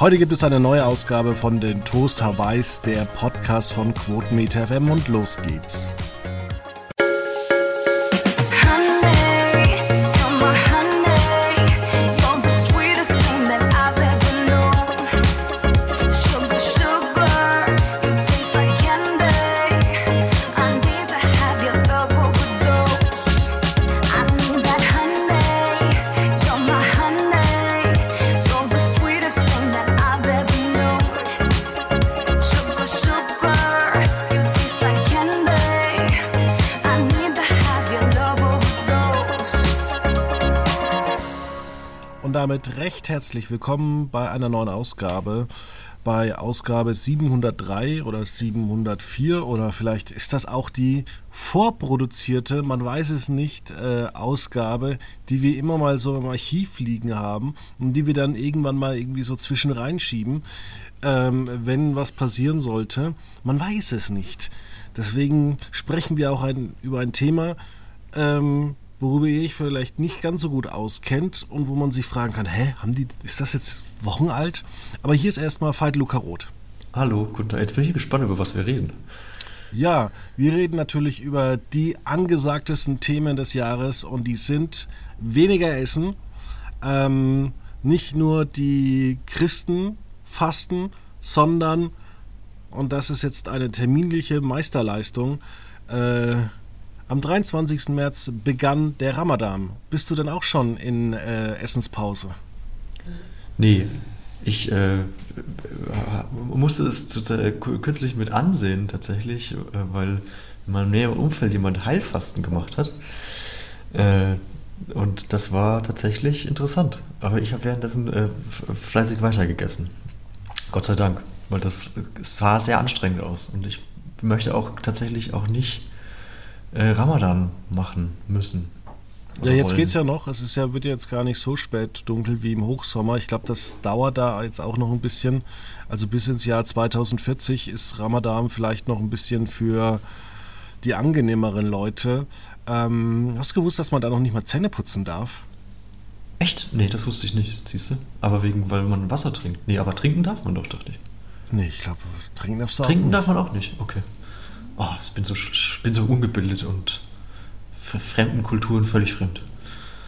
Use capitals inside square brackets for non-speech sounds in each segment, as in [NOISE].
Heute gibt es eine neue Ausgabe von den Toast Hawaiis, der Podcast von Quotenmeter FM und los geht's. Herzlich willkommen bei einer neuen Ausgabe. Bei Ausgabe 703 oder 704 oder vielleicht ist das auch die vorproduzierte, man weiß es nicht, äh, Ausgabe, die wir immer mal so im Archiv liegen haben und die wir dann irgendwann mal irgendwie so zwischen reinschieben, ähm, wenn was passieren sollte. Man weiß es nicht. Deswegen sprechen wir auch ein, über ein Thema, ähm, worüber ihr euch vielleicht nicht ganz so gut auskennt und wo man sich fragen kann, hä, haben die, ist das jetzt Wochen alt? Aber hier ist erstmal Veit Luca Roth. Hallo, guten. Jetzt bin ich gespannt, über was wir reden. Ja, wir reden natürlich über die angesagtesten Themen des Jahres und die sind weniger Essen, ähm, nicht nur die Christen fasten, sondern, und das ist jetzt eine terminliche Meisterleistung, äh, am 23. März begann der Ramadan. Bist du denn auch schon in äh, Essenspause? Nee, ich äh, musste es äh, kürzlich mit ansehen tatsächlich, äh, weil in meinem näheren Umfeld jemand Heilfasten gemacht hat. Äh, und das war tatsächlich interessant. Aber ich habe währenddessen äh, fleißig weitergegessen. Gott sei Dank, weil das sah sehr anstrengend aus. Und ich möchte auch tatsächlich auch nicht äh, Ramadan machen müssen. Ja, jetzt geht es ja noch. Es ist ja, wird jetzt gar nicht so spät dunkel wie im Hochsommer. Ich glaube, das dauert da jetzt auch noch ein bisschen. Also bis ins Jahr 2040 ist Ramadan vielleicht noch ein bisschen für die angenehmeren Leute. Ähm, hast du gewusst, dass man da noch nicht mal Zähne putzen darf? Echt? Nee, das wusste ich nicht, siehst du? Aber wegen, weil man Wasser trinkt. Nee, aber trinken darf man doch, dachte ich. Nee, ich glaube, trinken darfst du Trinken darf man auch nicht, okay oh, ich bin so, ich bin so ungebildet und fremden Kulturen völlig fremd.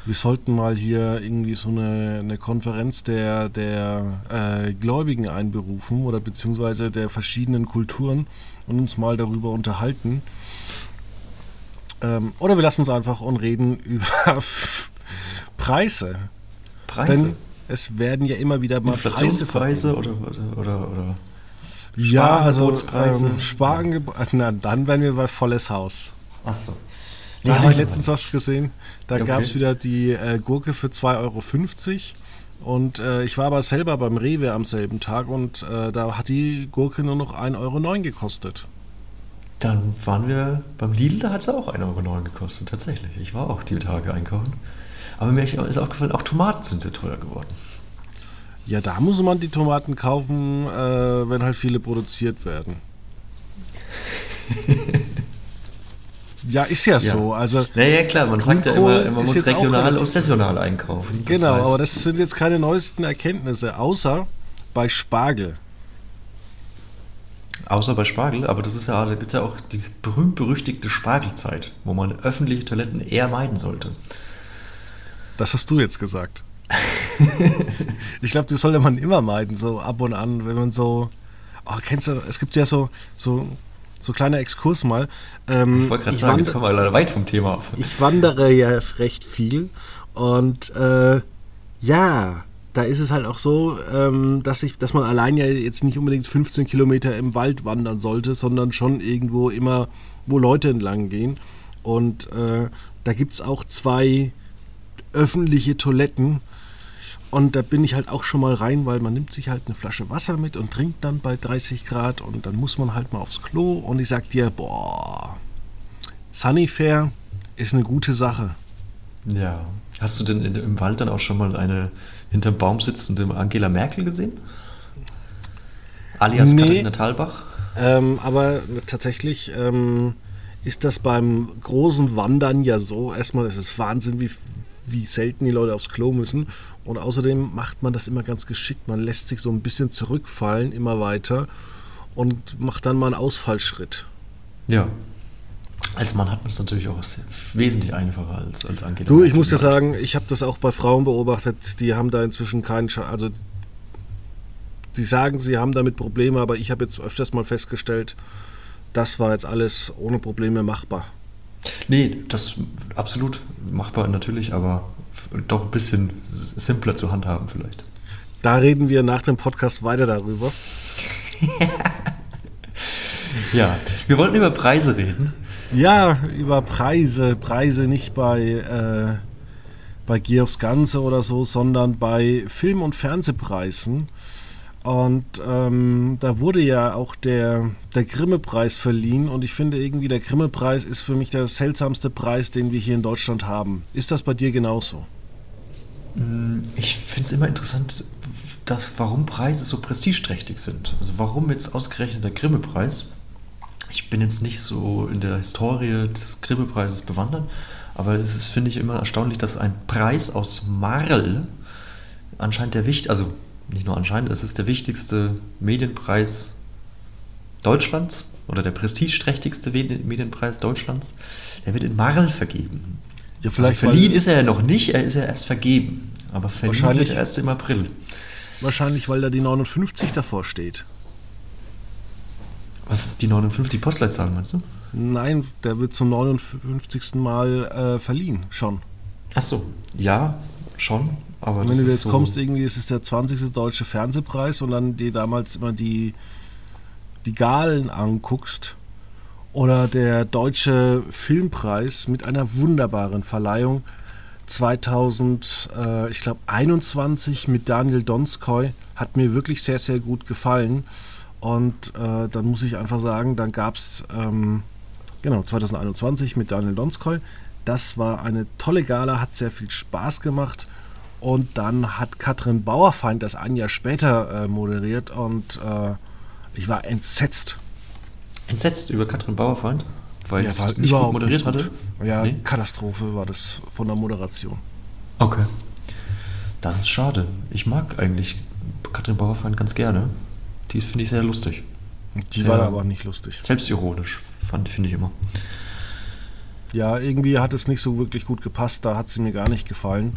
Wir sollten mal hier irgendwie so eine, eine Konferenz der, der äh, Gläubigen einberufen oder beziehungsweise der verschiedenen Kulturen und uns mal darüber unterhalten. Ähm, oder wir lassen uns einfach und reden [LAUGHS] über Preise. Preise? Denn es werden ja immer wieder mal Inflationspreise Preise oder, oder, oder, oder ja, also ähm, Sparangebote. Na, dann wären wir bei volles Haus. Ach so. Da habe ich letztens was gesehen. Da okay. gab es wieder die äh, Gurke für 2,50 Euro. Und äh, ich war aber selber beim Rewe am selben Tag und äh, da hat die Gurke nur noch 1,09 Euro gekostet. Dann waren wir beim Lidl, da hat es auch 1,09 Euro gekostet, tatsächlich. Ich war auch die Tage einkaufen. Aber mir ist aufgefallen, auch Tomaten sind sehr teuer geworden. Ja, da muss man die Tomaten kaufen, äh, wenn halt viele produziert werden. [LAUGHS] ja, ist ja, ja, so. Also, naja, klar, man sagt ja immer, man muss regional und saisonal einkaufen. Genau, heißt, aber das sind jetzt keine neuesten Erkenntnisse, außer bei Spargel. Außer bei Spargel, aber das ist ja, da gibt es ja auch diese berühmt-berüchtigte Spargelzeit, wo man öffentliche Toiletten eher meiden sollte. Das hast du jetzt gesagt [LAUGHS] ich glaube, das sollte man immer meiden, so ab und an, wenn man so. Oh, kennst du, es gibt ja so, so, so kleiner Exkurs mal. Ähm, ich wollte gerade sagen, jetzt kommen wir leider weit vom Thema ab. Ich wandere ja recht viel und äh, ja, da ist es halt auch so, ähm, dass, ich, dass man allein ja jetzt nicht unbedingt 15 Kilometer im Wald wandern sollte, sondern schon irgendwo immer, wo Leute entlang gehen. Und äh, da gibt es auch zwei öffentliche Toiletten und da bin ich halt auch schon mal rein, weil man nimmt sich halt eine Flasche Wasser mit und trinkt dann bei 30 Grad und dann muss man halt mal aufs Klo und ich sag dir, boah, Sunnyfair ist eine gute Sache. Ja. Hast du denn im Wald dann auch schon mal eine hinterm Baum sitzende Angela Merkel gesehen? Alias nee, Katharina Thalbach? Ähm, aber tatsächlich ähm, ist das beim großen Wandern ja so. Erstmal ist es Wahnsinn, wie, wie selten die Leute aufs Klo müssen. Und außerdem macht man das immer ganz geschickt. Man lässt sich so ein bisschen zurückfallen, immer weiter und macht dann mal einen Ausfallschritt. Ja. Als Mann hat man es natürlich auch wesentlich einfacher als, als Angela. Du, ich muss ja sagen, ich habe das auch bei Frauen beobachtet, die haben da inzwischen keinen, Scha also sie sagen, sie haben damit Probleme, aber ich habe jetzt öfters mal festgestellt, das war jetzt alles ohne Probleme machbar. Nee, das absolut machbar natürlich, aber doch ein bisschen simpler zu handhaben vielleicht. Da reden wir nach dem Podcast weiter darüber. [LAUGHS] ja, wir wollten über Preise reden. Ja, über Preise. Preise nicht bei, äh, bei Gier aufs Ganze oder so, sondern bei Film- und Fernsehpreisen. Und ähm, da wurde ja auch der, der Grimme-Preis verliehen. Und ich finde irgendwie, der Grimme-Preis ist für mich der seltsamste Preis, den wir hier in Deutschland haben. Ist das bei dir genauso? Mm, ich finde es immer interessant, dass, warum Preise so prestigeträchtig sind. Also warum jetzt ausgerechnet der Grimme-Preis? Ich bin jetzt nicht so in der Historie des Grimme-Preises bewandert, aber es ist, finde ich, immer erstaunlich, dass ein Preis aus Marl anscheinend der wichtigste, also nicht nur anscheinend, es ist der wichtigste Medienpreis Deutschlands oder der prestigeträchtigste Medienpreis Deutschlands, der wird in Marl vergeben. Ja, vielleicht also verliehen ist er ja noch nicht, er ist ja erst vergeben. Aber verliehen wird er erst im April. Wahrscheinlich, weil da die 59 davor steht. Was ist die 59 Postleitzahl, meinst du? Nein, der wird zum 59. Mal äh, verliehen, schon. Ach so, ja, schon. Aber wenn du jetzt so kommst, irgendwie ist es der 20. Deutsche Fernsehpreis und dann dir damals immer die, die Galen anguckst oder der Deutsche Filmpreis mit einer wunderbaren Verleihung 2000, äh, ich glaube 21 mit Daniel Donskoy hat mir wirklich sehr, sehr gut gefallen. Und äh, dann muss ich einfach sagen, dann gab es, ähm, genau, 2021 mit Daniel Donskoy. Das war eine tolle Gala, hat sehr viel Spaß gemacht. Und dann hat Katrin Bauerfeind das ein Jahr später äh, moderiert und äh, ich war entsetzt. Entsetzt über Katrin Bauerfeind? Weil ja, es nicht überhaupt moderiert hatte? Ja, nee? Katastrophe war das von der Moderation. Okay. Das ist schade. Ich mag eigentlich Katrin Bauerfeind ganz gerne. Die finde ich sehr lustig. Die sehr war aber nicht lustig. Selbstironisch, finde ich immer. Ja, irgendwie hat es nicht so wirklich gut gepasst. Da hat sie mir gar nicht gefallen.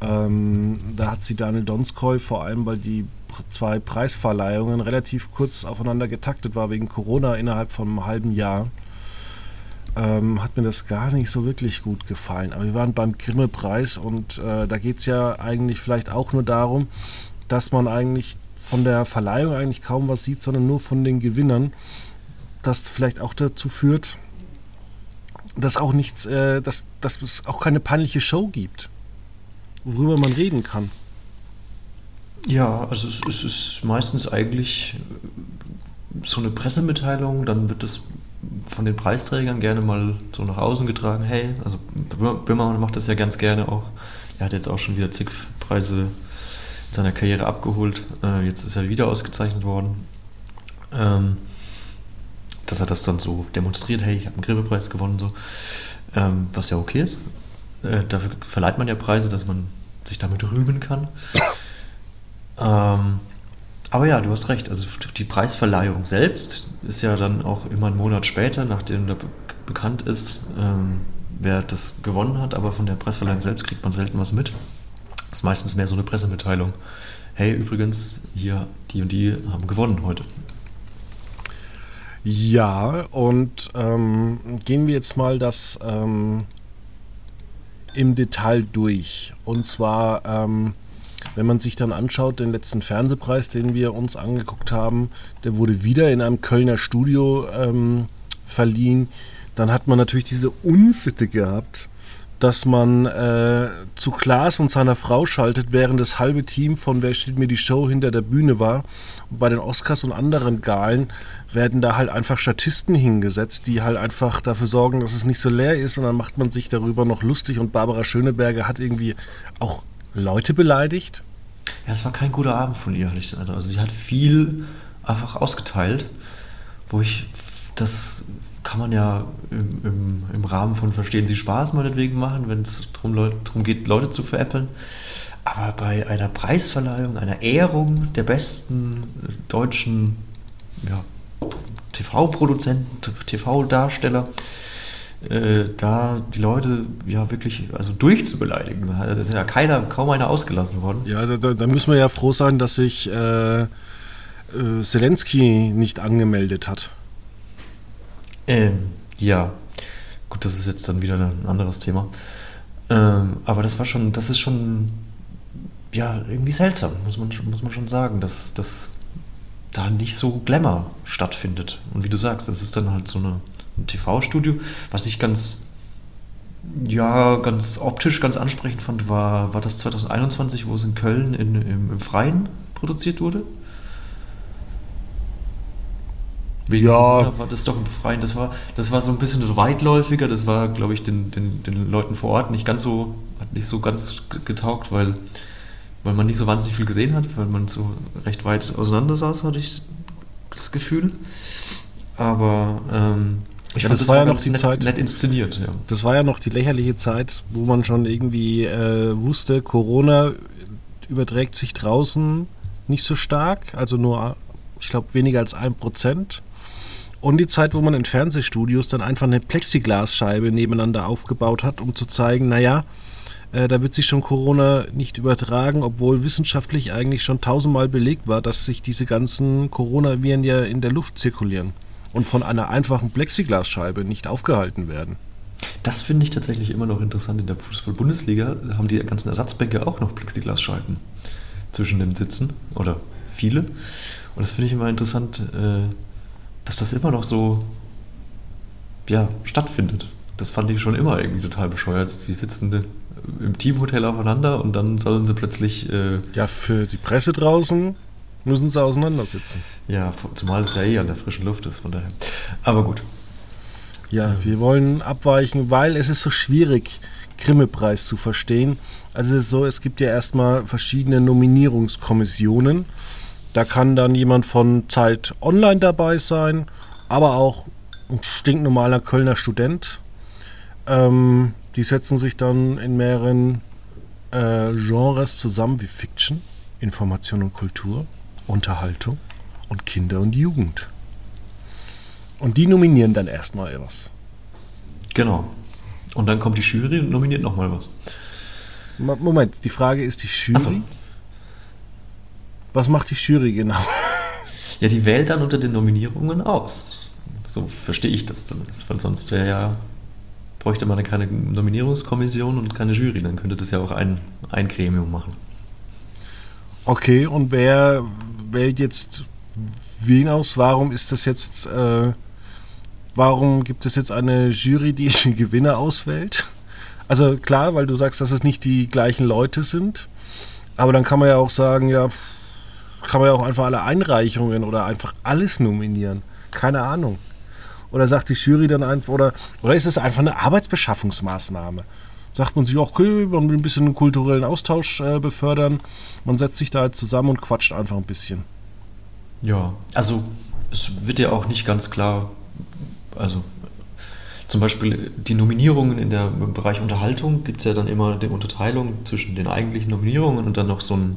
Ähm, da hat sie Daniel Donskoy, vor allem weil die zwei Preisverleihungen relativ kurz aufeinander getaktet war wegen Corona innerhalb von einem halben Jahr, ähm, hat mir das gar nicht so wirklich gut gefallen. Aber wir waren beim Grimme-Preis und äh, da geht es ja eigentlich vielleicht auch nur darum, dass man eigentlich von der Verleihung eigentlich kaum was sieht, sondern nur von den Gewinnern. Das vielleicht auch dazu führt, dass auch nichts, äh, dass, dass es auch keine peinliche Show gibt worüber man reden kann. Ja, also es, es ist meistens eigentlich so eine Pressemitteilung, dann wird das von den Preisträgern gerne mal so nach außen getragen. Hey, also Böhmermann macht das ja ganz gerne auch. Er hat jetzt auch schon wieder zig Preise in seiner Karriere abgeholt. Äh, jetzt ist er wieder ausgezeichnet worden. Ähm, dass er das dann so demonstriert, hey, ich habe einen Grimme-Preis gewonnen, so. Ähm, was ja okay ist. Äh, dafür verleiht man ja Preise, dass man sich damit rühmen kann. [COUGHS] Ähm, aber ja, du hast recht. Also die Preisverleihung selbst ist ja dann auch immer einen Monat später, nachdem da bekannt ist, ähm, wer das gewonnen hat. Aber von der Preisverleihung selbst kriegt man selten was mit. Das ist meistens mehr so eine Pressemitteilung. Hey, übrigens, hier, die und die haben gewonnen heute. Ja, und ähm, gehen wir jetzt mal das ähm, im Detail durch. Und zwar, ähm, wenn man sich dann anschaut, den letzten Fernsehpreis, den wir uns angeguckt haben, der wurde wieder in einem Kölner Studio ähm, verliehen. Dann hat man natürlich diese Unsitte gehabt, dass man äh, zu Klaas und seiner Frau schaltet, während das halbe Team von Wer steht mir die Show hinter der Bühne war. Und bei den Oscars und anderen Galen werden da halt einfach Statisten hingesetzt, die halt einfach dafür sorgen, dass es nicht so leer ist und dann macht man sich darüber noch lustig und Barbara Schöneberger hat irgendwie auch Leute beleidigt. Ja, es war kein guter Abend von ihr, ehrlich gesagt. Also sie hat viel einfach ausgeteilt, wo ich das kann man ja im, im, im Rahmen von Verstehen Sie Spaß meinetwegen machen, wenn es darum, geht, Leute zu veräppeln. Aber bei einer Preisverleihung, einer Ehrung der besten deutschen ja, TV-Produzenten, TV-Darsteller, äh, da die Leute ja wirklich also durchzubeleidigen. Da ist ja keiner, kaum einer ausgelassen worden. Ja, da, da müssen wir ja froh sein, dass sich äh, äh, Zelensky nicht angemeldet hat. Ähm, ja, gut, das ist jetzt dann wieder ein anderes Thema. Ähm, aber das war schon, das ist schon, ja, irgendwie seltsam, muss man, muss man schon sagen, dass, dass da nicht so Glamour stattfindet. Und wie du sagst, das ist dann halt so eine, ein TV-Studio. Was ich ganz, ja, ganz optisch ganz ansprechend fand, war, war das 2021, wo es in Köln in, im, im Freien produziert wurde. Ja. War das doch im Freien. Das war, das war so ein bisschen weitläufiger. Das war, glaube ich, den, den, den Leuten vor Ort nicht ganz so, hat nicht so ganz getaugt, weil, weil man nicht so wahnsinnig viel gesehen hat, weil man so recht weit auseinander saß, hatte ich das Gefühl. Aber ähm, ich ja, fand, das, das war ja noch die nett, Zeit. Nett inszeniert, ja. Das war ja noch die lächerliche Zeit, wo man schon irgendwie äh, wusste, Corona überträgt sich draußen nicht so stark, also nur, ich glaube, weniger als ein Prozent. Und die Zeit, wo man in Fernsehstudios dann einfach eine Plexiglasscheibe nebeneinander aufgebaut hat, um zu zeigen, naja, äh, da wird sich schon Corona nicht übertragen, obwohl wissenschaftlich eigentlich schon tausendmal belegt war, dass sich diese ganzen Coronaviren ja in der Luft zirkulieren und von einer einfachen Plexiglasscheibe nicht aufgehalten werden. Das finde ich tatsächlich immer noch interessant. In der Fußball-Bundesliga haben die ganzen Ersatzbänke auch noch Plexiglasscheiben zwischen den Sitzen oder viele. Und das finde ich immer interessant, äh, dass das immer noch so ja, stattfindet. Das fand ich schon immer irgendwie total bescheuert. Sie sitzen im Teamhotel aufeinander und dann sollen sie plötzlich. Äh ja, für die Presse draußen müssen sie auseinandersitzen. Ja, zumal es ja eh an der frischen Luft ist, von daher. Aber gut. Ja, wir wollen abweichen, weil es ist so schwierig, Grimme-Preis zu verstehen. Also es ist so, es gibt ja erstmal verschiedene Nominierungskommissionen. Da kann dann jemand von Zeit Online dabei sein, aber auch ein stinknormaler Kölner Student. Ähm, die setzen sich dann in mehreren äh, Genres zusammen wie Fiction, Information und Kultur, Unterhaltung und Kinder und Jugend. Und die nominieren dann erstmal was. Genau. Und dann kommt die Jury und nominiert nochmal was. Moment, die Frage ist die Jury. So. Was macht die Jury genau? Ja, die wählt dann unter den Nominierungen aus. So verstehe ich das zumindest, weil sonst wäre ja, bräuchte man keine Nominierungskommission und keine Jury, dann könnte das ja auch ein, ein Gremium machen. Okay, und wer wählt jetzt wen aus? Warum ist das jetzt, äh, warum gibt es jetzt eine Jury, die [LAUGHS] den Gewinner auswählt? Also klar, weil du sagst, dass es nicht die gleichen Leute sind, aber dann kann man ja auch sagen, ja, kann man ja auch einfach alle Einreichungen oder einfach alles nominieren. Keine Ahnung. Oder sagt die Jury dann einfach, oder, oder ist es einfach eine Arbeitsbeschaffungsmaßnahme? Sagt man sich, okay, man will ein bisschen kulturellen Austausch äh, befördern. Man setzt sich da halt zusammen und quatscht einfach ein bisschen. Ja, also es wird ja auch nicht ganz klar, also zum Beispiel die Nominierungen in der, im Bereich Unterhaltung gibt es ja dann immer die Unterteilung zwischen den eigentlichen Nominierungen und dann noch so ein,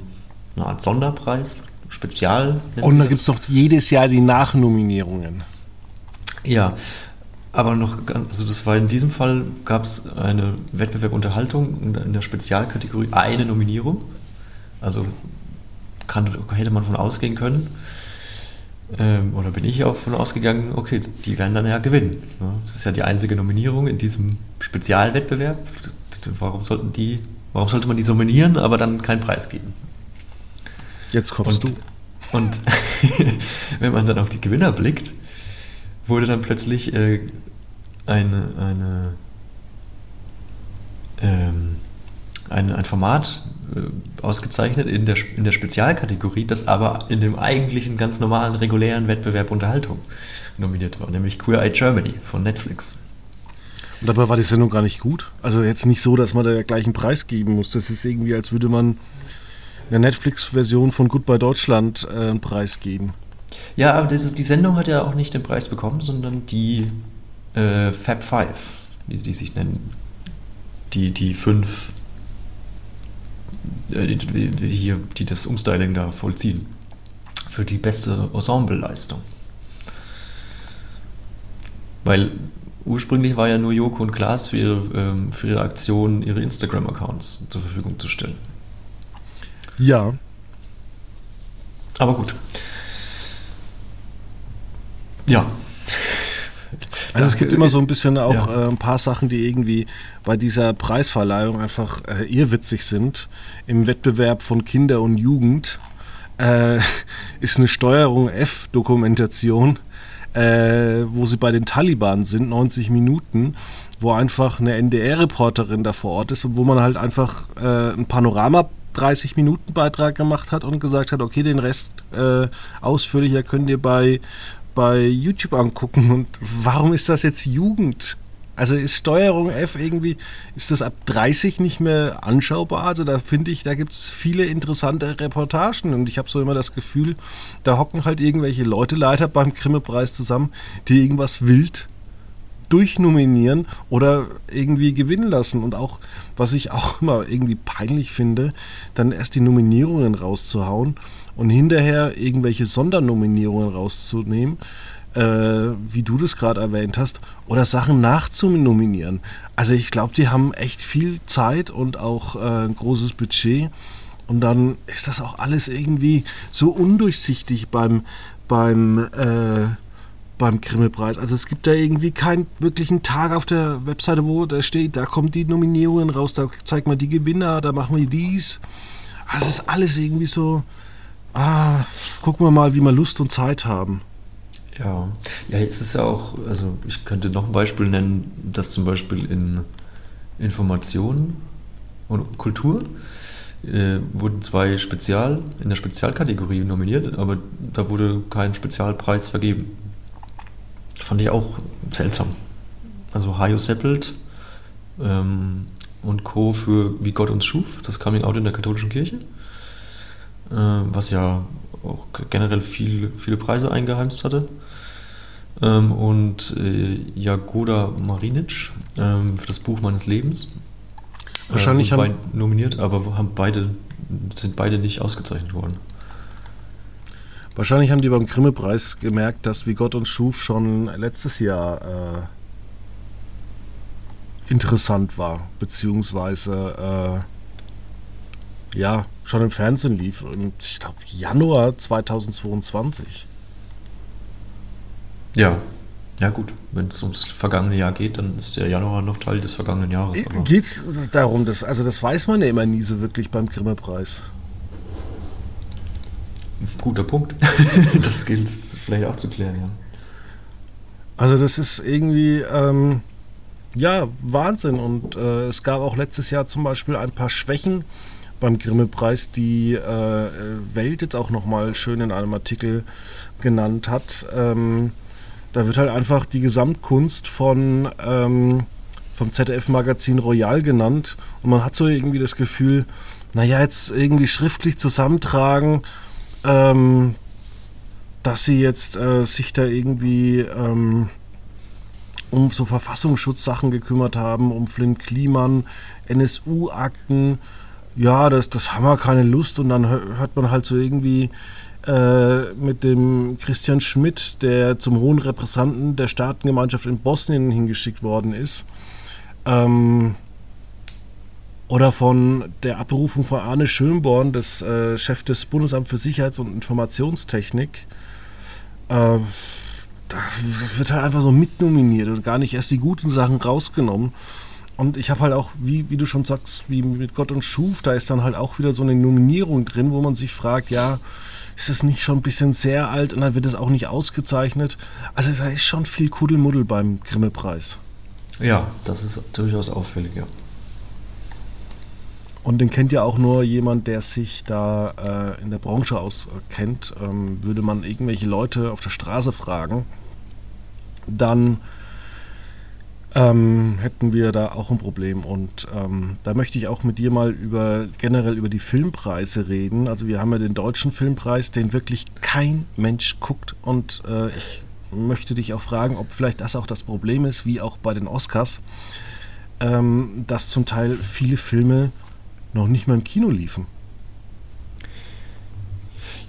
eine Art Sonderpreis. Spezial. Und da gibt es doch jedes Jahr die Nachnominierungen. Ja, aber noch, also das war in diesem Fall, gab es eine Wettbewerb Unterhaltung in der Spezialkategorie eine Nominierung. Also kann, hätte man von ausgehen können. Ähm, oder bin ich auch von ausgegangen, okay, die werden dann ja gewinnen. Das ist ja die einzige Nominierung in diesem Spezialwettbewerb. Warum sollten die, warum sollte man die nominieren, aber dann keinen Preis geben? Jetzt kommst und, du. Und [LAUGHS] wenn man dann auf die Gewinner blickt, wurde dann plötzlich äh, eine, eine, ähm, ein, ein Format äh, ausgezeichnet in der, in der Spezialkategorie, das aber in dem eigentlichen ganz normalen regulären Wettbewerb Unterhaltung nominiert war, nämlich Queer Eye Germany von Netflix. Und dabei war die Sendung gar nicht gut. Also jetzt nicht so, dass man da gleich einen Preis geben muss. Das ist irgendwie, als würde man der Netflix-Version von Goodbye Deutschland äh, einen Preis geben. Ja, aber das, die Sendung hat ja auch nicht den Preis bekommen, sondern die äh, Fab Five, wie sie sich nennen. Die, die fünf äh, die, die, hier, die das Umstyling da vollziehen. Für die beste Ensembleleistung. Weil ursprünglich war ja nur Joko und Klaas für ähm, für ihre Aktion ihre Instagram-Accounts zur Verfügung zu stellen. Ja. Aber gut. Ja. Also es gibt immer so ein bisschen auch Ja. äh, ein paar Sachen, die irgendwie bei dieser Preisverleihung einfach äh, irrwitzig sind. Im Wettbewerb von Kinder und Jugend äh, [LAUGHS] ist eine Steuerung F-Dokumentation, äh, wo sie bei den Taliban sind, 90 Minuten, wo einfach eine NDR-Reporterin da vor Ort ist und wo man halt einfach äh, ein Panorama 30 Minuten Beitrag gemacht hat und gesagt hat, okay, den Rest äh, ausführlicher könnt ihr bei, bei YouTube angucken. Und warum ist das jetzt Jugend? Also ist Steuerung F irgendwie, ist das ab 30 nicht mehr anschaubar? Also da finde ich, da gibt es viele interessante Reportagen und ich habe so immer das Gefühl, da hocken halt irgendwelche Leute leider beim Grimme-Preis zusammen, die irgendwas wild durchnominieren oder irgendwie gewinnen lassen. Und auch, was ich auch immer irgendwie peinlich finde, dann erst die Nominierungen rauszuhauen und hinterher irgendwelche Sondernominierungen rauszunehmen, äh, wie du das gerade erwähnt hast, oder Sachen nachzunominieren. Also ich glaube, die haben echt viel Zeit und auch äh, ein großes Budget. Und dann ist das auch alles irgendwie so undurchsichtig beim, beim äh, beim Grimme-Preis. Also es gibt da irgendwie keinen wirklichen Tag auf der Webseite, wo da steht, da kommen die Nominierungen raus, da zeigt man die Gewinner, da machen wir dies. Also es ist alles irgendwie so, ah, gucken wir mal, wie wir Lust und Zeit haben. Ja, ja, jetzt ist ja auch, also ich könnte noch ein Beispiel nennen, dass zum Beispiel in Information und Kultur äh, wurden zwei Spezial, in der Spezialkategorie nominiert, aber da wurde kein Spezialpreis vergeben. Fand ich auch seltsam. Also Hajo Seppelt ähm, und Co. für Wie Gott uns schuf, das Coming Out in der katholischen Kirche, äh, was ja auch generell viel, viele Preise eingeheimst hatte. Ähm, und äh, Jagoda Marinic ähm, für das Buch meines Lebens. Wahrscheinlich äh, haben- nominiert, aber haben beide, sind beide nicht ausgezeichnet worden. Wahrscheinlich haben die beim Grimme-Preis gemerkt, dass Wie Gott uns schuf schon letztes Jahr äh, interessant war, beziehungsweise äh, ja, schon im Fernsehen lief. Und ich glaube, Januar 2022. Ja. Ja gut, wenn es ums vergangene Jahr geht, dann ist der Januar noch Teil des vergangenen Jahres. aber- Geht es darum, dass, also das weiß man ja immer nie so wirklich beim Grimme-Preis. Guter Punkt. [LAUGHS] das gilt es vielleicht auch zu klären, ja. Also das ist irgendwie, ähm, ja, Wahnsinn. Und äh, es gab auch letztes Jahr zum Beispiel ein paar Schwächen beim Grimme-Preis, die äh, Welt jetzt auch nochmal schön in einem Artikel genannt hat. Ähm, da wird halt einfach die Gesamtkunst von, ähm, vom ZDF-Magazin Royal genannt. Und man hat so irgendwie das Gefühl, naja, jetzt irgendwie schriftlich zusammentragen, ähm, dass sie jetzt äh, sich da irgendwie ähm, um so Verfassungsschutzsachen gekümmert haben, um Flynn Kliman, NSU-Akten. Ja, das, das haben wir keine Lust. Und dann hö- hört man halt so irgendwie äh, mit dem Christian Schmidt, der zum hohen Repräsentanten der Staatengemeinschaft in Bosnien hingeschickt worden ist. Ähm, oder von der Abberufung von Arne Schönborn, des äh, Chef des Bundesamts für Sicherheits- und Informationstechnik. Äh, da wird halt einfach so mitnominiert und gar nicht erst die guten Sachen rausgenommen. Und ich habe halt auch, wie, wie du schon sagst, wie mit Gott und Schuf, da ist dann halt auch wieder so eine Nominierung drin, wo man sich fragt, ja, ist es nicht schon ein bisschen sehr alt und dann wird es auch nicht ausgezeichnet. Also da ist schon viel Kuddelmuddel beim Grimme-Preis. Ja, das ist durchaus auffällig, ja. Und den kennt ja auch nur jemand, der sich da äh, in der Branche auskennt. Ähm, würde man irgendwelche Leute auf der Straße fragen, dann ähm, hätten wir da auch ein Problem. Und ähm, da möchte ich auch mit dir mal über generell über die Filmpreise reden. Also wir haben ja den deutschen Filmpreis, den wirklich kein Mensch guckt. Und äh, ich möchte dich auch fragen, ob vielleicht das auch das Problem ist, wie auch bei den Oscars, ähm, dass zum Teil viele Filme noch nicht mal im Kino liefen.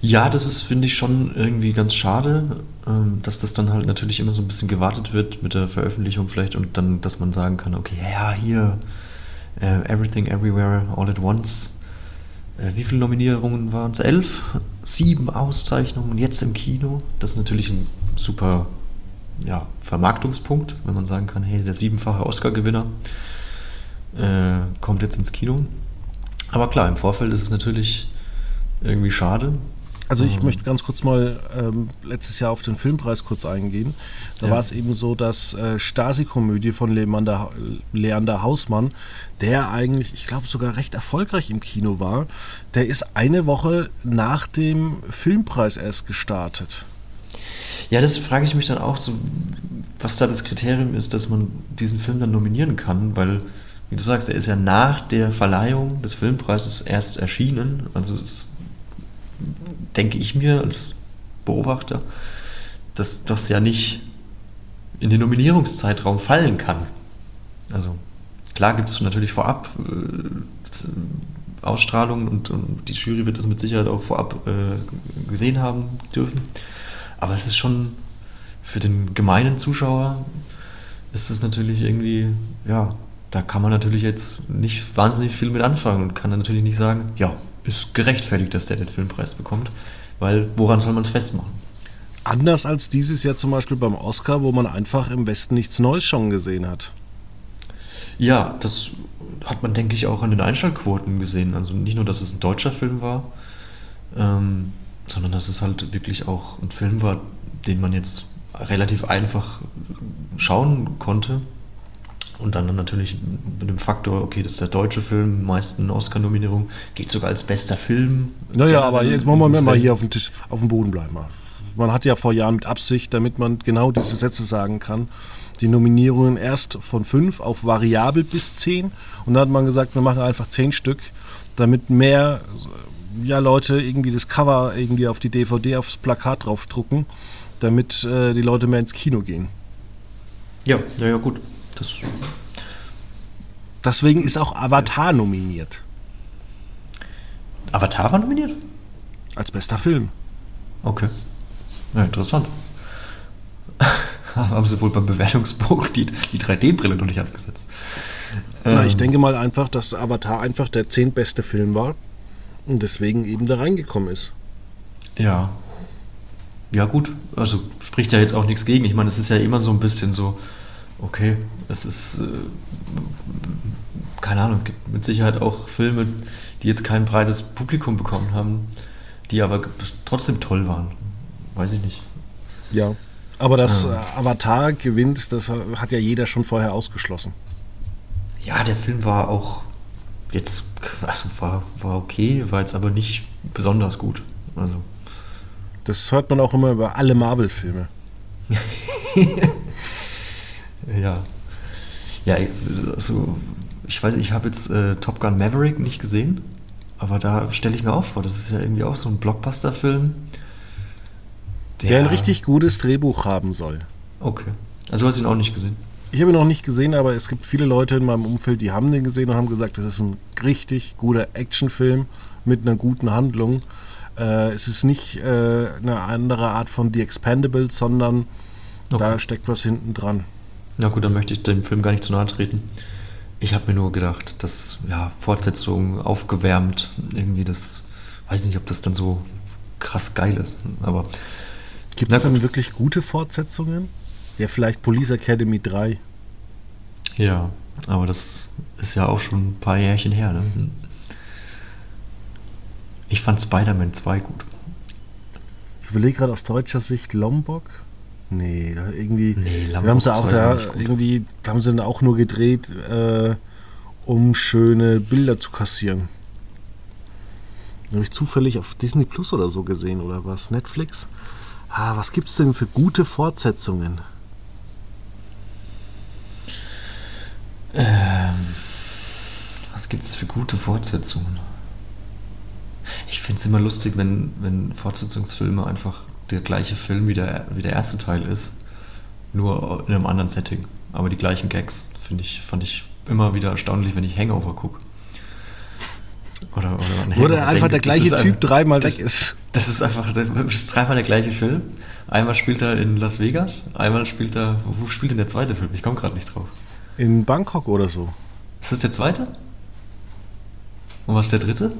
Ja, das ist, finde ich, schon irgendwie ganz schade, ähm, dass das dann halt natürlich immer so ein bisschen gewartet wird mit der Veröffentlichung vielleicht und dann, dass man sagen kann, okay, ja, hier, uh, Everything Everywhere All at Once. Uh, wie viele Nominierungen waren es? Elf? Sieben Auszeichnungen jetzt im Kino. Das ist natürlich ein super ja, Vermarktungspunkt, wenn man sagen kann, hey, der siebenfache Oscar-Gewinner äh, kommt jetzt ins Kino. Aber klar, im Vorfeld ist es natürlich irgendwie schade. Also ich mhm. möchte ganz kurz mal ähm, letztes Jahr auf den Filmpreis kurz eingehen. Da ja. war es eben so, dass äh, Stasi-Komödie von Leander, Leander Hausmann, der eigentlich, ich glaube sogar recht erfolgreich im Kino war, der ist eine Woche nach dem Filmpreis erst gestartet. Ja, das frage ich mich dann auch so, was da das Kriterium ist, dass man diesen Film dann nominieren kann, weil, wie du sagst, er ist ja nach der Verleihung des Filmpreises erst erschienen. Also ist denke ich mir als Beobachter, dass das ja nicht in den Nominierungszeitraum fallen kann. Also klar gibt es natürlich vorab äh, Ausstrahlungen und, und, die Jury wird das mit Sicherheit auch vorab äh, gesehen haben dürfen. Aber es ist schon für den gemeinen Zuschauer ist es natürlich irgendwie, ja, da kann man natürlich jetzt nicht wahnsinnig viel mit anfangen und kann dann natürlich nicht sagen, ja, ist gerechtfertigt, dass der den Filmpreis bekommt, weil woran soll man es festmachen? Anders als dieses Jahr zum Beispiel beim Oscar, wo man einfach im Westen nichts Neues schon gesehen hat. Ja, das hat man, denke ich, auch an den Einschaltquoten gesehen. Also nicht nur, dass es ein deutscher Film war, ähm, sondern dass es halt wirklich auch ein Film war, den man jetzt relativ einfach schauen konnte und dann natürlich mit dem Faktor, okay, das ist der deutsche Film, meisten Oscar-Nominierungen, geht sogar als bester Film. Naja, aber jetzt wollen wir mal hier auf dem, Tisch, auf dem Boden bleiben. Man hat ja vor Jahren mit Absicht, damit man genau diese Sätze sagen kann, die Nominierungen erst von fünf auf variabel bis zehn. Und dann hat man gesagt, wir machen einfach zehn Stück, damit mehr ja, Leute irgendwie das Cover irgendwie auf die DVD, aufs Plakat draufdrucken, damit äh, die Leute mehr ins Kino gehen. Ja, ja, ja, gut. Das Deswegen ist auch Avatar nominiert. Avatar war nominiert? Als bester Film. Okay. Ja, interessant. [LAUGHS] Haben sie wohl beim Bewertungsbogen die, die 3D-Brille noch nicht abgesetzt? Na, ich ähm. denke mal einfach, dass Avatar einfach der zehntbeste Film war und deswegen eben da reingekommen ist. Ja. Ja, gut. Also spricht ja jetzt auch nichts gegen. Ich meine, es ist ja immer so ein bisschen so, okay, es ist, äh, keine Ahnung, gibt mit Sicherheit auch Filme, die jetzt kein breites Publikum bekommen haben, die aber trotzdem toll waren. Weiß ich nicht. Ja, aber dass ja. Äh, Avatar gewinnt, das hat ja jeder schon vorher ausgeschlossen. Ja, der Film war auch jetzt, also war, war okay, war jetzt aber nicht besonders gut. Also. Das hört man auch immer über alle Marvel-Filme. [LAUGHS] Ja. Ja, also ich weiß, ich habe jetzt äh, Top Gun Maverick nicht gesehen, aber da stelle ich mir auch vor, das ist ja irgendwie auch so ein Blockbuster-Film. Der, der, ein richtig gutes Drehbuch haben soll. Okay. Also du hast ihn auch nicht gesehen? Ich habe ihn noch nicht gesehen, aber es gibt viele Leute in meinem Umfeld, die haben den gesehen und haben gesagt, das ist ein richtig guter Actionfilm mit einer guten Handlung. Äh, es ist nicht äh, eine andere Art von The Expendables, sondern okay. da steckt was hinten dran. Na gut, dann möchte ich dem Film gar nicht zu nahe treten. Ich habe mir nur gedacht, dass ja, Fortsetzung aufgewärmt, irgendwie das, weiß nicht, ob das dann so krass geil ist. Aber gibt es dann wirklich gute Fortsetzungen? Ja, vielleicht Police Academy 3. Ja, aber das ist ja auch schon ein paar Jährchen her. Ne? Ich fand Spider-Man 2 gut. Ich überlege gerade aus deutscher Sicht Lombok. Nee, irgendwie. Nee, wir haben sie auch da irgendwie, haben sie auch nur gedreht, äh, um schöne Bilder zu kassieren. Habe ich zufällig auf Disney Plus oder so gesehen oder was? Netflix? Ah, was gibt es denn für gute Fortsetzungen? Ähm, was gibt es für gute Fortsetzungen? Ich finde es immer lustig, wenn, wenn Fortsetzungsfilme einfach der gleiche Film wie der, wie der erste Teil ist, nur in einem anderen Setting. Aber die gleichen Gags finde ich, fand ich immer wieder erstaunlich, wenn ich Hangover gucke. Oder, oder ein Wo der einfach der gleiche Typ ein, dreimal das, weg ist. Das ist einfach das ist dreimal der gleiche Film. Einmal spielt er in Las Vegas, einmal spielt er. Wo spielt denn der zweite Film? Ich komme gerade nicht drauf. In Bangkok oder so. Ist das der zweite? Und was ist der dritte?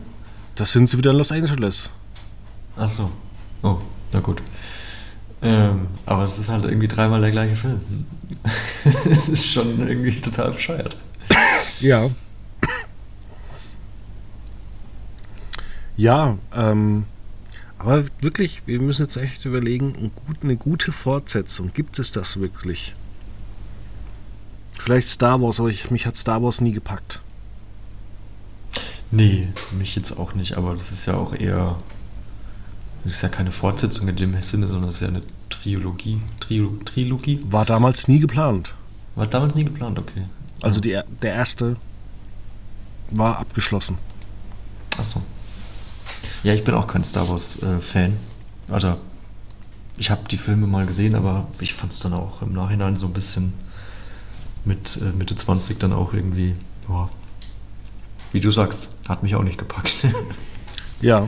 Das sind sie wieder in Los Angeles. Ach so. Oh, na gut. Ähm, aber es ist halt irgendwie dreimal der gleiche Film. [LAUGHS] das ist schon irgendwie total bescheuert. Ja. Ja, ähm, aber wirklich, wir müssen jetzt echt überlegen, eine gute Fortsetzung, gibt es das wirklich? Vielleicht Star Wars, aber ich, mich hat Star Wars nie gepackt. Nee, mich jetzt auch nicht, aber das ist ja auch eher. Das ist ja keine Fortsetzung in dem Sinne, sondern es ist ja eine Trilogie. Trilo Trilogie? War damals nie geplant. War damals nie geplant, okay. Also die, der erste war abgeschlossen. Achso. Ja, ich bin auch kein Star Wars-Fan. Äh, also, ich habe die Filme mal gesehen, aber ich fand es dann auch im Nachhinein so ein bisschen mit äh, Mitte 20 dann auch irgendwie, oh, wie du sagst, hat mich auch nicht gepackt. [LAUGHS] ja.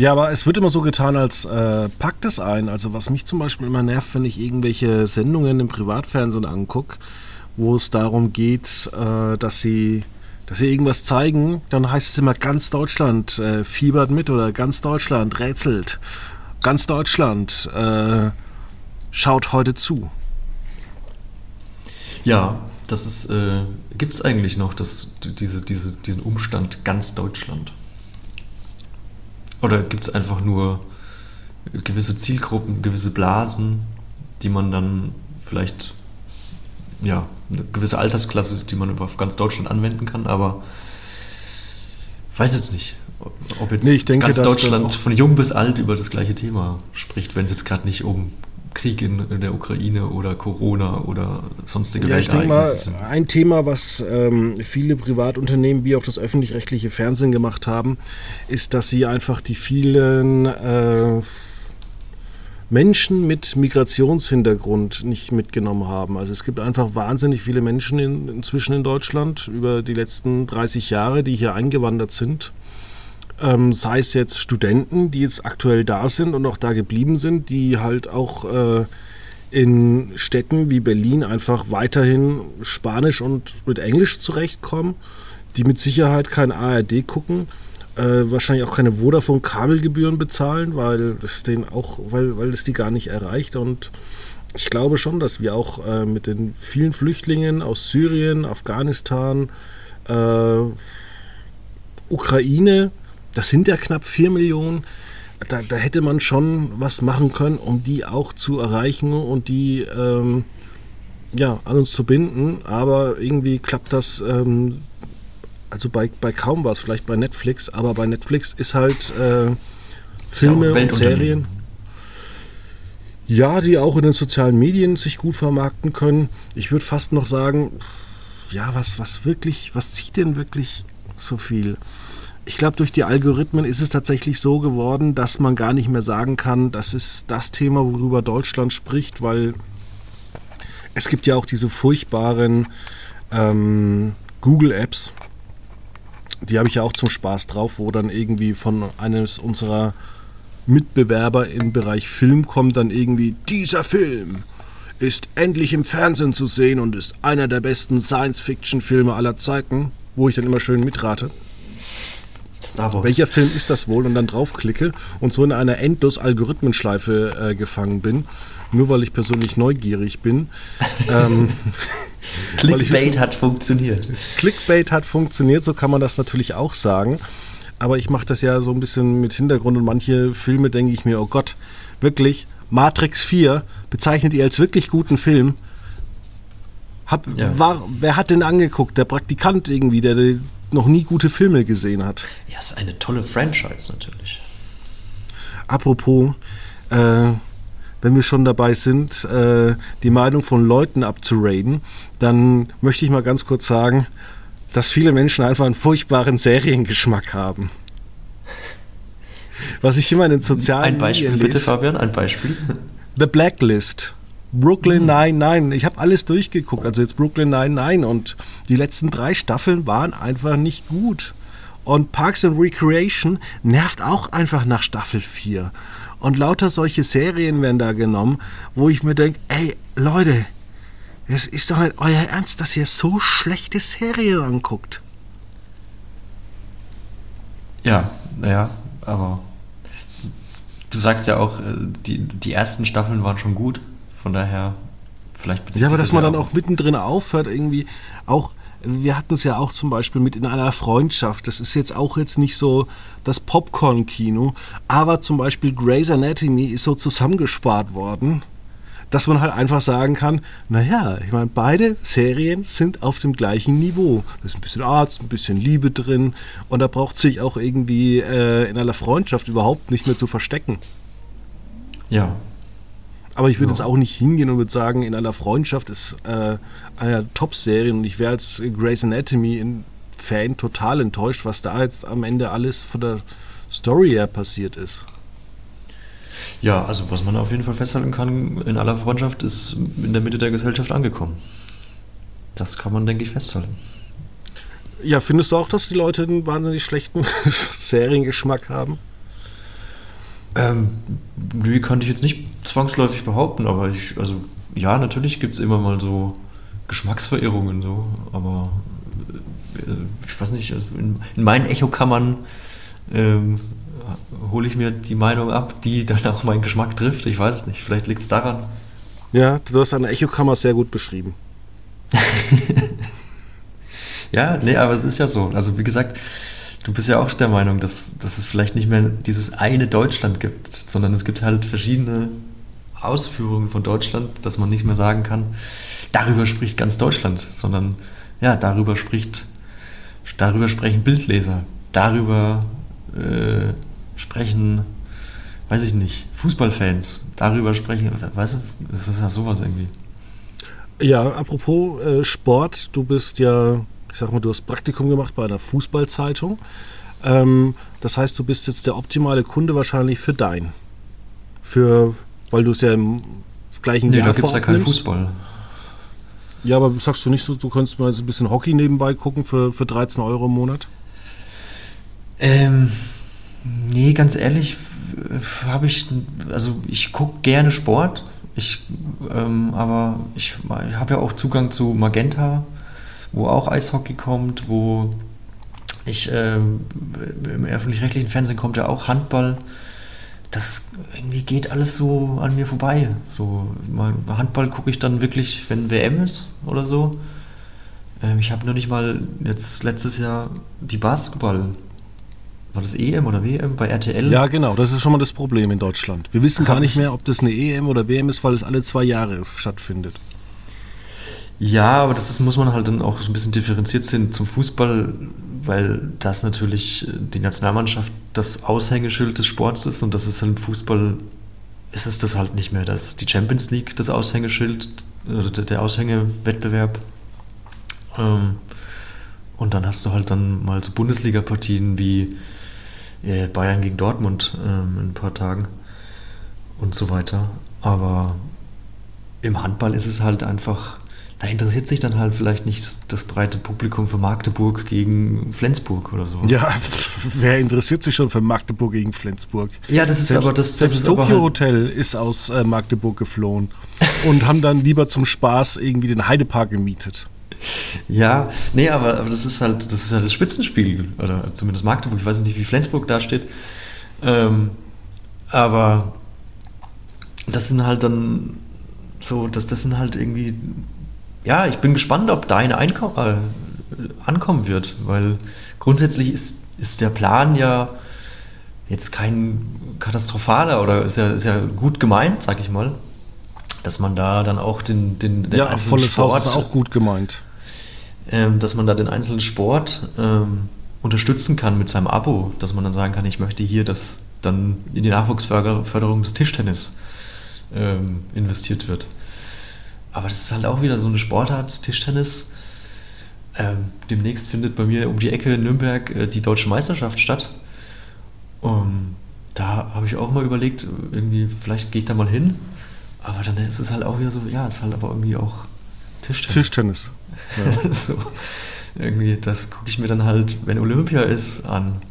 Ja, aber es wird immer so getan, als äh, packt es ein. Also was mich zum Beispiel immer nervt, wenn ich irgendwelche Sendungen im Privatfernsehen angucke, wo es darum geht, äh, dass sie dass sie irgendwas zeigen, dann heißt es immer ganz Deutschland äh, fiebert mit oder ganz Deutschland rätselt. Ganz Deutschland äh, schaut heute zu. Ja, das ist, äh, gibt es eigentlich noch das, diese, diese, diesen Umstand ganz Deutschland? Oder gibt es einfach nur gewisse Zielgruppen, gewisse Blasen, die man dann vielleicht, ja, eine gewisse Altersklasse, die man auf ganz Deutschland anwenden kann, aber weiß jetzt nicht, ob jetzt nee, denke, ganz Deutschland von jung bis alt über das gleiche Thema spricht, wenn es jetzt gerade nicht um Krieg in der Ukraine oder Corona oder sonstige ja, ich denke mal, ein Thema, was ähm, viele Privatunternehmen wie auch das öffentlich-rechtliche Fernsehen gemacht haben, ist, dass sie einfach die vielen äh, Menschen mit Migrationshintergrund nicht mitgenommen haben. Also es gibt einfach wahnsinnig viele Menschen in, inzwischen in Deutschland über die letzten 30 Jahre, die hier eingewandert sind ähm, sei es jetzt Studenten, die jetzt aktuell da sind und auch da geblieben sind, die halt auch äh, in Städten wie Berlin einfach weiterhin Spanisch und mit Englisch zurechtkommen, die mit Sicherheit kein ARD gucken, äh, wahrscheinlich auch keine Vodafone-Kabelgebühren bezahlen, weil es den auch, weil, weil es die gar nicht erreicht. Und ich glaube schon, dass wir auch äh, mit den vielen Flüchtlingen aus Syrien, Afghanistan, äh, Ukraine, das sind ja knapp 4 Millionen. Da, da, hätte man schon was machen können, um die auch zu erreichen und die ähm, ja, an uns zu binden. Aber irgendwie klappt das, ähm, also bei, bei kaum was, vielleicht bei Netflix, aber bei Netflix ist halt äh, Filme und Serien. Ja, die auch in den sozialen Medien sich gut vermarkten können. Ich würde fast noch sagen, ja, was, was wirklich, was zieht denn wirklich so viel? Ich glaube, durch die Algorithmen ist es tatsächlich so geworden, dass man gar nicht mehr sagen kann, das ist das Thema, worüber Deutschland spricht, weil es gibt ja auch diese furchtbaren ähm, Google-Apps, die habe ich ja auch zum Spaß drauf, wo dann irgendwie von eines unserer Mitbewerber im Bereich Film kommt dann irgendwie, dieser Film ist endlich im Fernsehen zu sehen und ist einer der besten Science-Fiction-Filme aller Zeiten, wo ich dann immer schön mitrate. Star Wars. Welcher Film ist das wohl? Und dann draufklicke und so in einer endlos Algorithmenschleife äh, gefangen bin, nur weil ich persönlich neugierig bin. [LAUGHS] ähm, Clickbait hat funktioniert. Clickbait hat funktioniert, so kann man das natürlich auch sagen. Aber ich mache das ja so ein bisschen mit Hintergrund und manche Filme denke ich mir, oh Gott, wirklich, Matrix 4 bezeichnet ihr als wirklich guten Film. Hab, ja. war, wer hat den angeguckt? Der Praktikant irgendwie, der, der noch nie gute Filme gesehen hat. Ja, ist eine tolle Franchise natürlich. Apropos, äh, wenn wir schon dabei sind, äh, die Meinung von Leuten abzuraden, dann möchte ich mal ganz kurz sagen, dass viele Menschen einfach einen furchtbaren Seriengeschmack haben. Was ich immer in den sozialen Ein Beispiel, Medien bitte, Fabian, ein Beispiel. The Blacklist. Brooklyn Nine Nine. Ich habe alles durchgeguckt, also jetzt Brooklyn Nine Nine und die letzten drei Staffeln waren einfach nicht gut. Und Parks and Recreation nervt auch einfach nach Staffel 4. Und lauter solche Serien werden da genommen, wo ich mir denke, ey Leute, es ist doch nicht euer Ernst, dass ihr so schlechte Serien anguckt. Ja, naja, aber du sagst ja auch, äh, die, die ersten Staffeln waren schon gut. Von daher, vielleicht Ja, aber dass man dann auch mittendrin aufhört, irgendwie auch. Wir hatten es ja auch zum Beispiel mit in einer Freundschaft. Das ist jetzt auch jetzt nicht so das Popcorn-Kino, aber zum Beispiel Grey's Anatomy ist so zusammengespart worden, dass man halt einfach sagen kann, naja, ich meine, beide Serien sind auf dem gleichen Niveau. Da ist ein bisschen Arzt, ein bisschen Liebe drin und da braucht sich auch irgendwie äh, in einer Freundschaft überhaupt nicht mehr zu verstecken. Ja, aber ich würde jetzt auch nicht hingehen und würde sagen, in einer Freundschaft ist äh, eine Top-Serie und ich wäre als Grey's Anatomy Fan total enttäuscht, was da jetzt am Ende alles von der Story her passiert ist. Ja, also was man auf jeden Fall festhalten kann, in aller Freundschaft ist in der Mitte der Gesellschaft angekommen. Das kann man, denke ich, festhalten. Ja, findest du auch, dass die Leute einen wahnsinnig schlechten [LAUGHS] Seriengeschmack haben? Ähm, die könnte ich jetzt nicht zwangsläufig behaupten, aber ich, also ja, natürlich gibt es immer mal so Geschmacksverirrungen, so, aber äh, ich weiß nicht, also in, in, meinen Echokammern ähm, hole ich mir die Meinung ab, die dann auch meinen Geschmack trifft. Ich weiß es nicht, vielleicht liegt es daran. Ja, du hast deine Echokammer sehr gut beschrieben. [LAUGHS] ja, nee, aber es ist ja so. Also wie gesagt, Du bist ja auch der Meinung, dass, dass es vielleicht nicht mehr dieses eine Deutschland gibt, sondern es gibt halt verschiedene Ausführungen von Deutschland, dass man nicht mehr sagen kann, darüber spricht ganz Deutschland, sondern ja, darüber spricht, darüber sprechen Bildleser, darüber äh, sprechen, weiß ich nicht, Fußballfans, darüber sprechen, weißt du, das ist ja sowas irgendwie. Ja, apropos äh, Sport, du bist ja ich sag mal, du hast Praktikum gemacht bei einer Fußballzeitung. Ähm, das heißt, du bist jetzt der optimale Kunde wahrscheinlich für dein. Für, weil du es ja im gleichen nee, Jahr da gibt es ja keinen Fußball. Ja, aber sagst du nicht so, du kannst mal ein bisschen Hockey nebenbei gucken für, für 13 Euro im Monat? Ähm, nee, ganz ehrlich, habe ich, also ich gucke gerne Sport, ich, ähm, aber ich, ich habe ja auch Zugang zu Magenta wo auch Eishockey kommt, wo ich äh, im öffentlich-rechtlichen Fernsehen kommt ja auch Handball. Das irgendwie geht alles so an mir vorbei. So Handball gucke ich dann wirklich, wenn WM ist oder so. Ähm, ich habe nur nicht mal jetzt letztes Jahr die Basketball war das EM oder WM bei RTL? Ja, genau, das ist schon mal das Problem in Deutschland. Wir wissen gar nicht mehr, ob das eine EM oder WM ist, weil es alle zwei Jahre stattfindet. Ja, aber das ist, muss man halt dann auch so ein bisschen differenziert sehen zum Fußball, weil das natürlich äh, die Nationalmannschaft das Aushängeschild des Sports ist und das ist halt Fußball, ist es das halt nicht mehr. Das ist die Champions League das Aushängeschild, der Aushängewettbewerb. Ähm, und dann hast du halt dann mal so Bundesliga-Partien wie äh, Bayern gegen Dortmund ähm, in ein paar Tagen und so weiter. Aber im Handball ist es halt einfach da interessiert sich dann halt vielleicht nicht das breite Publikum für Magdeburg gegen Flensburg oder so. Ja, [LAUGHS] wer interessiert sich schon für Magdeburg gegen Flensburg? Ja, das ist selbst, aber das, das ist Tokyo halt Hotel ist aus äh, Magdeburg geflohen [LAUGHS] und haben dann lieber zum Spaß irgendwie den Heidepark gemietet. Ja, nee, aber, aber das ist halt das ist halt das Spitzenspiel oder zumindest Magdeburg. Ich weiß nicht, wie Flensburg da steht, ähm, aber das sind halt dann so, das, das sind halt irgendwie ja, ich bin gespannt, ob deine Einkom äh, ankommen wird, weil grundsätzlich ist, ist der Plan ja jetzt kein katastrophaler oder ist ja, ist ja gut gemeint, sag ich mal, dass man da dann auch den, den, den ja, einzelnen volles Sport, Haus ist auch gut gemeint, ähm, dass man da den einzelnen Sport ähm, unterstützen kann mit seinem Abo, dass man dann sagen kann, ich möchte hier, dass dann in die Nachwuchsförderung des Tischtennis ähm, investiert wird. Aber das ist halt auch wieder so eine Sportart, Tischtennis. Ähm, demnächst findet bei mir um die Ecke in Nürnberg äh, die deutsche Meisterschaft statt. Um, da habe ich auch mal überlegt, irgendwie, vielleicht gehe ich da mal hin Aber dann ist es halt auch wieder so, ja, es ist halt aber irgendwie auch Tischtennis. Tischtennis. [LAUGHS] Ja. so, irgendwie, das gucke ich mir dann halt, wenn Olympia ist, an.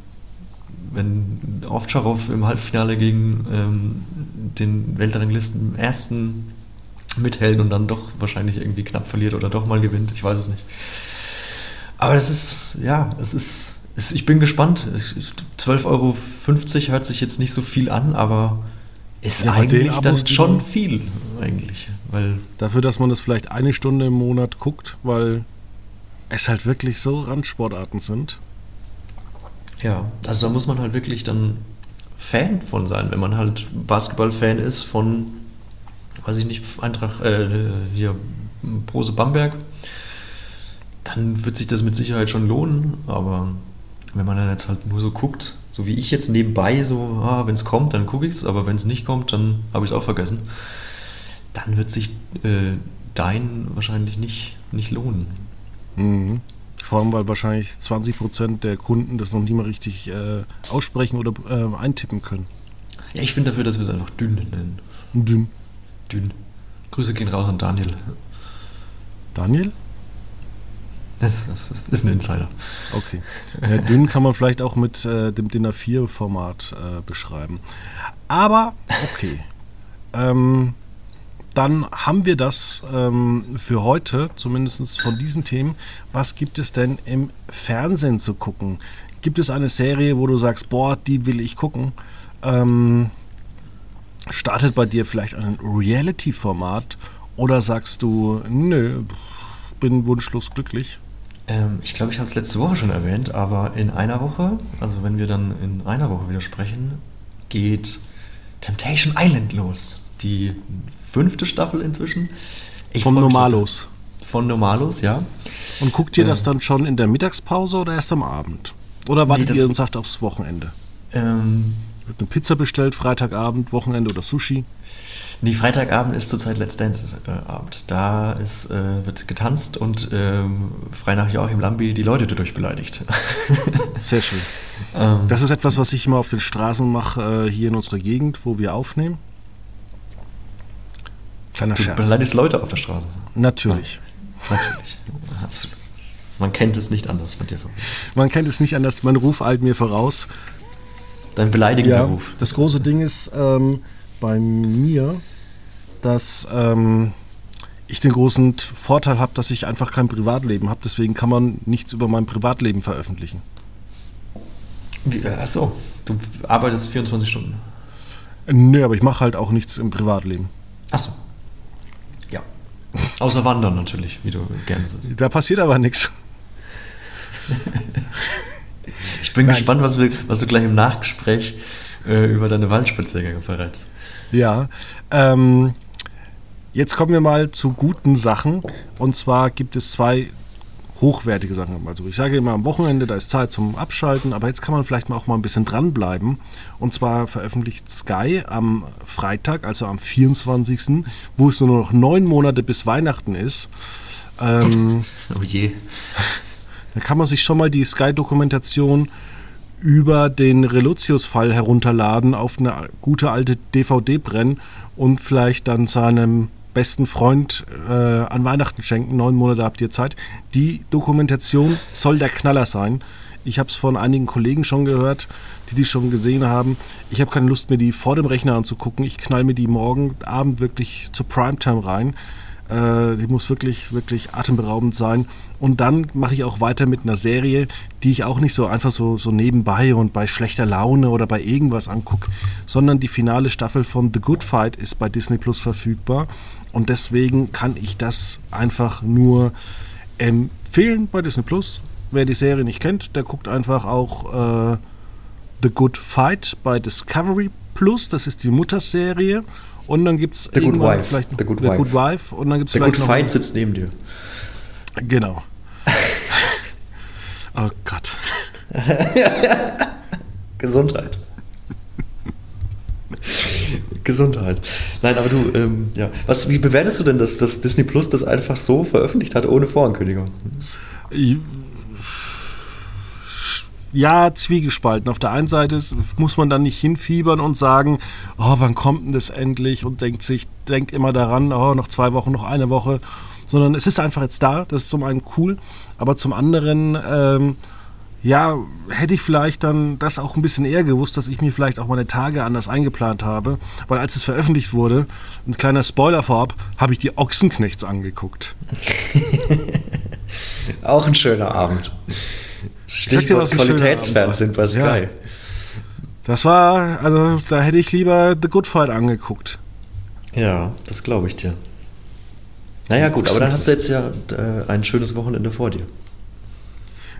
Wenn Ovtcharov im Halbfinale gegen ähm, den Weltranglisten ersten mithält und dann doch wahrscheinlich irgendwie knapp verliert oder doch mal gewinnt, ich weiß es nicht. Aber das ist, ja, es ist, es, ich bin gespannt. 12,50 Euro hört sich jetzt nicht so viel an, aber ist Ja, eigentlich dann schon viel, eigentlich. Weil Dafür, dass man das vielleicht eine Stunde im Monat guckt, weil es halt wirklich so Randsportarten sind. Ja, also da muss man halt wirklich dann Fan von sein, wenn man halt Basketball-Fan ist von, weiß ich nicht, Eintracht, äh, hier, Prose Bamberg, dann wird sich das mit Sicherheit schon lohnen, aber wenn man dann jetzt halt nur so guckt, so wie ich jetzt nebenbei, so, ah, wenn es kommt, dann gucke ich es, aber wenn es nicht kommt, dann habe ich es auch vergessen, dann wird sich äh, dein wahrscheinlich nicht, nicht lohnen. Mhm. Vor allem, weil wahrscheinlich 20% der Kunden das noch nie mal richtig äh, aussprechen oder äh, eintippen können. Ja, ich bin dafür, dass wir es einfach dünn nennen. Dünn. Dünn. Grüße gehen raus an Daniel. Daniel? Das, das ist ein Insider. Okay. Ja, dünn kann man vielleicht auch mit äh, dem DIN A4-Format äh, beschreiben. Aber okay. Ähm, dann haben wir das ähm, für heute, zumindest von diesen Themen. Was gibt es denn im Fernsehen zu gucken? Gibt es eine Serie, wo du sagst, boah, die will ich gucken? Ähm, startet bei dir vielleicht ein Reality-Format oder sagst du, nö, bin wunschlos glücklich? Ähm, ich glaube, ich habe es letzte Woche schon erwähnt, aber in einer Woche, also wenn wir dann in einer Woche wieder sprechen, geht Temptation Island los. Die fünfte Staffel inzwischen. Ich Vom Normalos. Von Normalos, ja. Und guckt ihr das Ähm. dann schon in der Mittagspause oder erst am Abend? Oder wartet das- ihr und sagt aufs Wochenende? Ähm, eine Pizza bestellt, Freitagabend, Wochenende oder Sushi? Nee, Freitagabend ist zurzeit Let's Dance-Abend. da ist, äh, wird getanzt und ähm, frei nach Joachim Lambi die Leute dadurch beleidigt. [LAUGHS] Sehr schön. ähm, Das ist etwas, was ich immer auf den Straßen mache, äh, hier in unserer Gegend, wo wir aufnehmen. Kleiner du Scherz. beleidigst Leute auf der Straße. Natürlich. Natürlich. Absolut. Man kennt es nicht anders von dir. Man kennt es nicht anders, mein Ruf eilt mir voraus. Dein beleidigender Ja, Ruf. das große Ding ist ähm, bei mir, dass ähm, ich den großen Vorteil habe, dass ich einfach kein Privatleben habe. Deswegen kann man nichts über mein Privatleben veröffentlichen. Wie, äh, ach so, du arbeitest 24 Stunden. Nö, aber ich mache halt auch nichts im Privatleben. Ach so. Ja. Außer Wandern natürlich, wie du gerne sagst. Da passiert aber nichts. [LAUGHS] Ich bin Nein. gespannt, was, wir, was du gleich im Nachgespräch äh, über deine Waldspaziergänge verrätst. Ja. Ähm, jetzt kommen wir mal zu guten Sachen. Und zwar gibt es zwei hochwertige Sachen. Also ich sage immer am Wochenende, da ist Zeit zum Abschalten, aber jetzt kann man vielleicht mal auch mal ein bisschen dranbleiben. Und zwar veröffentlicht Sky am Freitag, also am 24., wo es nur noch neun Monate bis Weihnachten ist. Ähm, Oh je. Da kann man sich schon mal die Sky-Dokumentation über den Reluzius-Fall herunterladen, auf eine gute alte DVD brennen und vielleicht dann seinem besten Freund äh, an Weihnachten schenken. Neun Monate habt ihr Zeit. Die Dokumentation soll der Knaller sein. Ich habe es von einigen Kollegen schon gehört, die die schon gesehen haben. Ich habe keine Lust, mir die vor dem Rechner anzugucken. Ich knall mir die morgen Abend wirklich zur Primetime rein. Äh, die muss wirklich, wirklich atemberaubend sein. Und dann mache ich auch weiter mit einer Serie, die ich auch nicht so einfach so, so nebenbei und bei schlechter Laune oder bei irgendwas angucke, sondern die finale Staffel von The Good Fight ist bei Disney Plus verfügbar. Und deswegen kann ich das einfach nur empfehlen bei Disney Plus. Wer die Serie nicht kennt, der guckt einfach auch äh, The Good Fight bei Discovery Plus. Das ist die Mutterserie. Und dann gibt es The Good irgendwann Wife. vielleicht The Good The. Good Wife. Und dann gibt es Der vielleicht Good noch Fight sitzt neben dir. Genau. [LAUGHS] oh Gott. [LAUGHS] Gesundheit. Gesundheit. Nein, aber du, ähm, ja. Was, wie bewertest du denn, dass, dass Disney Plus das einfach so veröffentlicht hat, ohne Vorankündigung? Ja, zwiegespalten. Auf der einen Seite muss man dann nicht hinfiebern und sagen, oh, wann kommt denn das endlich? Und denkt sich, denkt immer daran, oh, noch zwei Wochen, noch eine Woche. Sondern es ist einfach jetzt da. Das ist zum einen cool. Aber zum anderen, ähm, ja, hätte ich vielleicht dann das auch ein bisschen eher gewusst, dass ich mir vielleicht auch meine Tage anders eingeplant habe. Weil als es veröffentlicht wurde, ein kleiner Spoiler vorab, habe ich die Ochsenknechts angeguckt. [LAUGHS] auch ein schöner Abend. Stichwort Qualitätsfernsehen bei Sky. Ja. Das war, also da hätte ich lieber The Good Fight angeguckt. Ja, das glaube ich dir. Naja, gut, aber dann hast du jetzt ja äh, ein schönes Wochenende vor dir.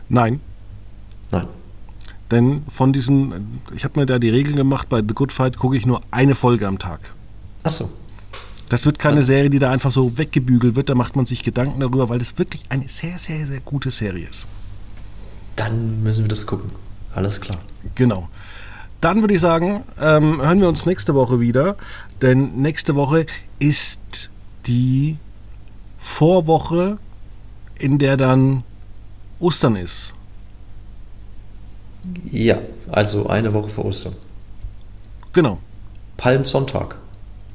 Nein. Nein. Denn von diesen, ich habe mir da die Regeln gemacht, bei The Good Fight gucke ich nur eine Folge am Tag. Ach so. Das wird keine ja. Serie, die da einfach so weggebügelt wird, da macht man sich Gedanken darüber, weil das wirklich eine sehr, sehr, sehr gute Serie ist. Dann müssen wir das gucken. Alles klar. Genau. Dann würde ich sagen, ähm, hören wir uns nächste Woche wieder. Denn nächste Woche ist die Vorwoche, in der dann Ostern ist. Ja, also eine Woche vor Ostern. Genau. Palmsonntag.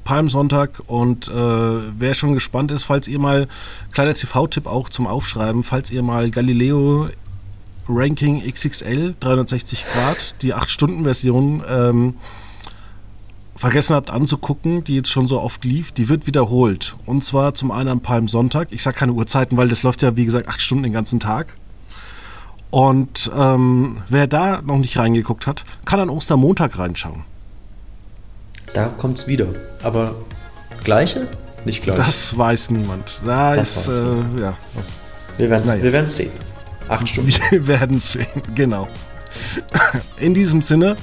Palmsonntag und äh, wer schon gespannt ist, falls ihr mal, kleiner TV-Tipp auch zum Aufschreiben, falls ihr mal Galileo Ranking XXL 360 Grad, die 8-Stunden-Version, ähm, vergessen habt anzugucken, die jetzt schon so oft lief, die wird wiederholt. Und zwar zum einen am Palmsonntag. Ich sage keine Uhrzeiten, weil das läuft ja, wie gesagt, 8 Stunden den ganzen Tag. Und ähm, wer da noch nicht reingeguckt hat, kann an Ostermontag reinschauen. Da kommt es wieder. Aber gleiche? Nicht gleich. Das weiß niemand. Da das ist, äh, ja. Wir werden es naja. sehen. Acht Stunden. Wir [LAUGHS] werden sehen, genau. In diesem Sinne,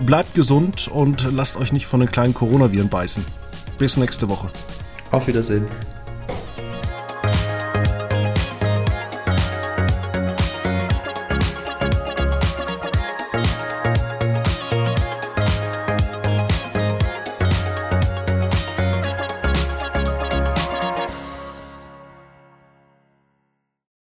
bleibt gesund und lasst euch nicht von den kleinen Coronaviren beißen. Bis nächste Woche. Auf Wiedersehen.